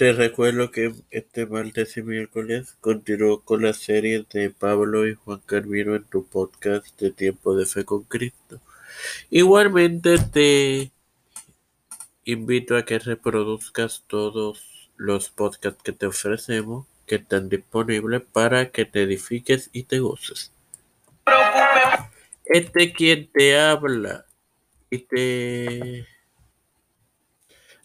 Te recuerdo que este martes y miércoles continúo con la serie de Pablo y Juan Carmino en tu podcast de Tiempo de Fe con Cristo. Igualmente te invito a que reproduzcas todos los podcasts que te ofrecemos que están disponibles para que te edifiques y te goces. Este quien te habla y te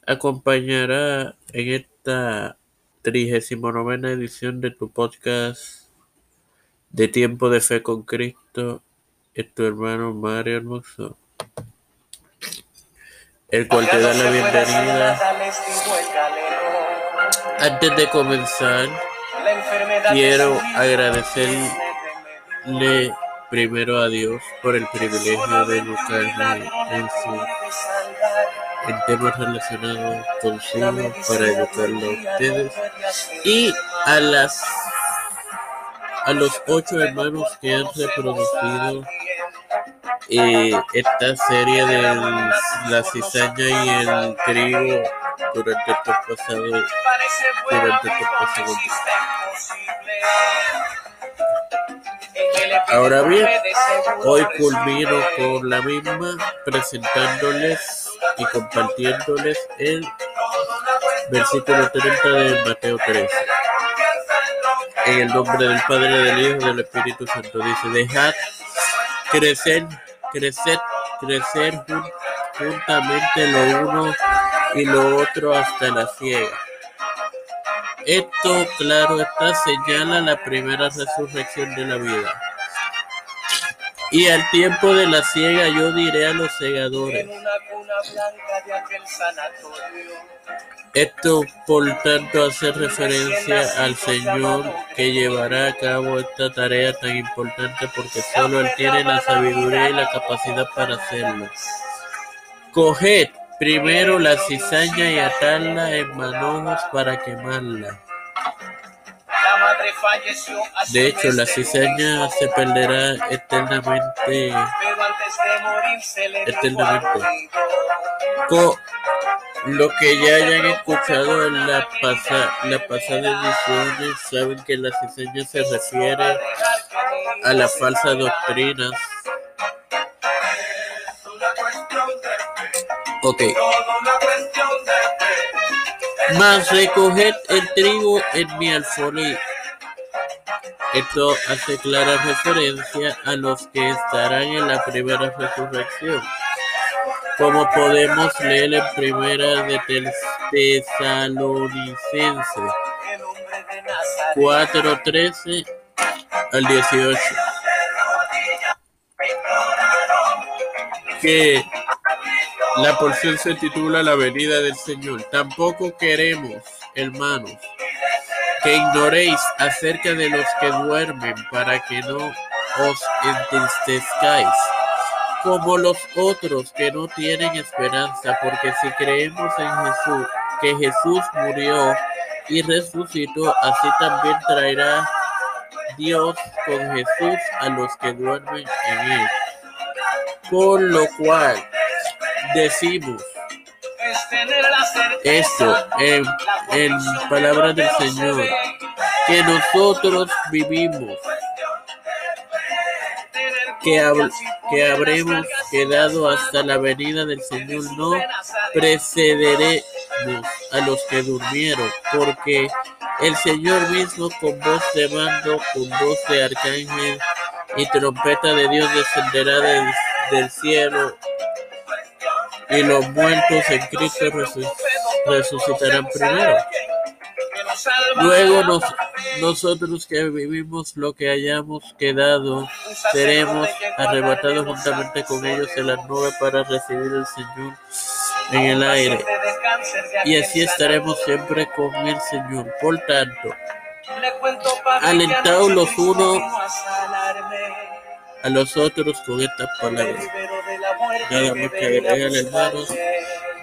acompañará en esta trigésimo novena edición de tu podcast de Tiempo de Fe con Cristo, es tu hermano Mario Hermoso, el cual te da la bienvenida. Antes de comenzar, quiero agradecerle primero a Dios por el privilegio de educarme en, en temas relacionados con su para educarlo a ustedes. Y a las a los ocho hermanos que han reproducido eh, esta serie de la cizaña y el trigo durante estos pasados durante estos pasados Ahora bien, hoy culmino con la misma presentándoles y compartiéndoles el versículo 30 de Mateo 13. En el nombre del Padre, del Hijo y del Espíritu Santo dice, dejad crecer, crecer, crecer juntamente lo uno y lo otro hasta la ciega. Esto, claro está, señala la primera resurrección de la vida. Y al tiempo de la ciega yo diré a los segadores. Esto, por tanto, hace referencia al Señor que llevará a cabo esta tarea tan importante porque solo Él tiene la sabiduría y la capacidad para hacerlo. Coged primero la cizaña y atadla en manojos para quemarla. De hecho, la cizaña se perderá eternamente. eternamente. lo que ya hayan escuchado en la, la pasada edición saben que la cizaña se refiere a la falsa doctrina Ok. Más recoged el trigo en mi alfolí. Esto hace clara referencia a los que estarán en la primera resurrección, como podemos leer en primera de Tesalonicense 4:13 al 18. Que la porción se titula La venida del Señor. Tampoco queremos, hermanos, que ignoréis acerca de los que duermen para que no os entristezcáis como los otros que no tienen esperanza, porque si creemos en Jesús, que Jesús murió y resucitó, así también traerá Dios con Jesús a los que duermen en él. Por lo cual, decimos esto en, en palabras del Señor, que nosotros vivimos, que, que habremos quedado hasta la venida del Señor, no precederemos a los que durmieron, porque el Señor mismo con voz de mando, con voz de arcángel y trompeta de Dios descenderá del cielo y los muertos en Cristo resucitarán primero. Luego nosotros que vivimos lo que hayamos quedado, seremos arrebatados juntamente con ellos en las nubes para recibir al Señor en el aire. Y así estaremos siempre con el Señor. Por tanto, alentados los unos a los otros con estas palabras. Nada más que agregar, hermanos.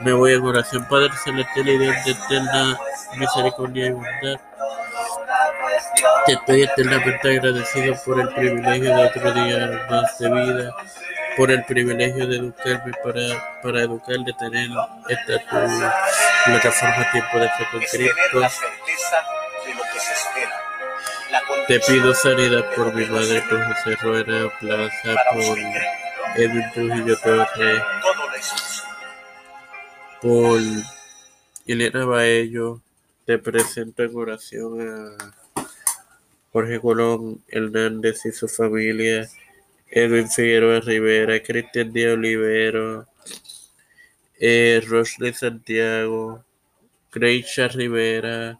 Me voy en oración, Padre Celestial y Dios de eterna misericordia y bondad. Te estoy eternamente agradecido por el privilegio de otro día más de vida, por el privilegio de educarme para, para educar, de tener esta tu Plataforma Tiempo de Fe con Cristo. Te pido sanidad por mi madre, por. José Rueda Plaza, por Edwin Trujillo Torres, por Elena Baello. Te presento en oración a Jorge Colón Hernández y su familia, Edwin Figueroa Rivera, Cristian Díaz Olivero, eh, Santiago, Greisha Rivera,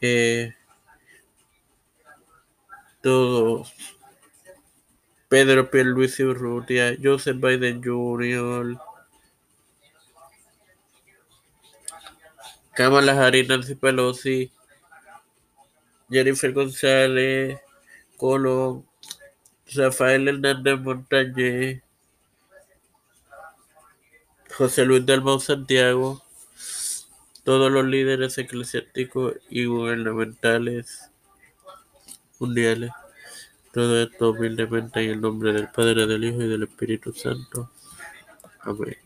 eh, todos, Pedro Pierluisi Urrutia, Joseph Biden Jr., Kamala Harris, Nancy Pelosi, Jennifer González, Colón, Rafael Hernández Montañez, José Luis Dalmau Santiago, todos los líderes eclesiásticos y gubernamentales mundiales. Todo esto humildemente en el nombre del Padre, del Hijo y del Espíritu Santo. Amén.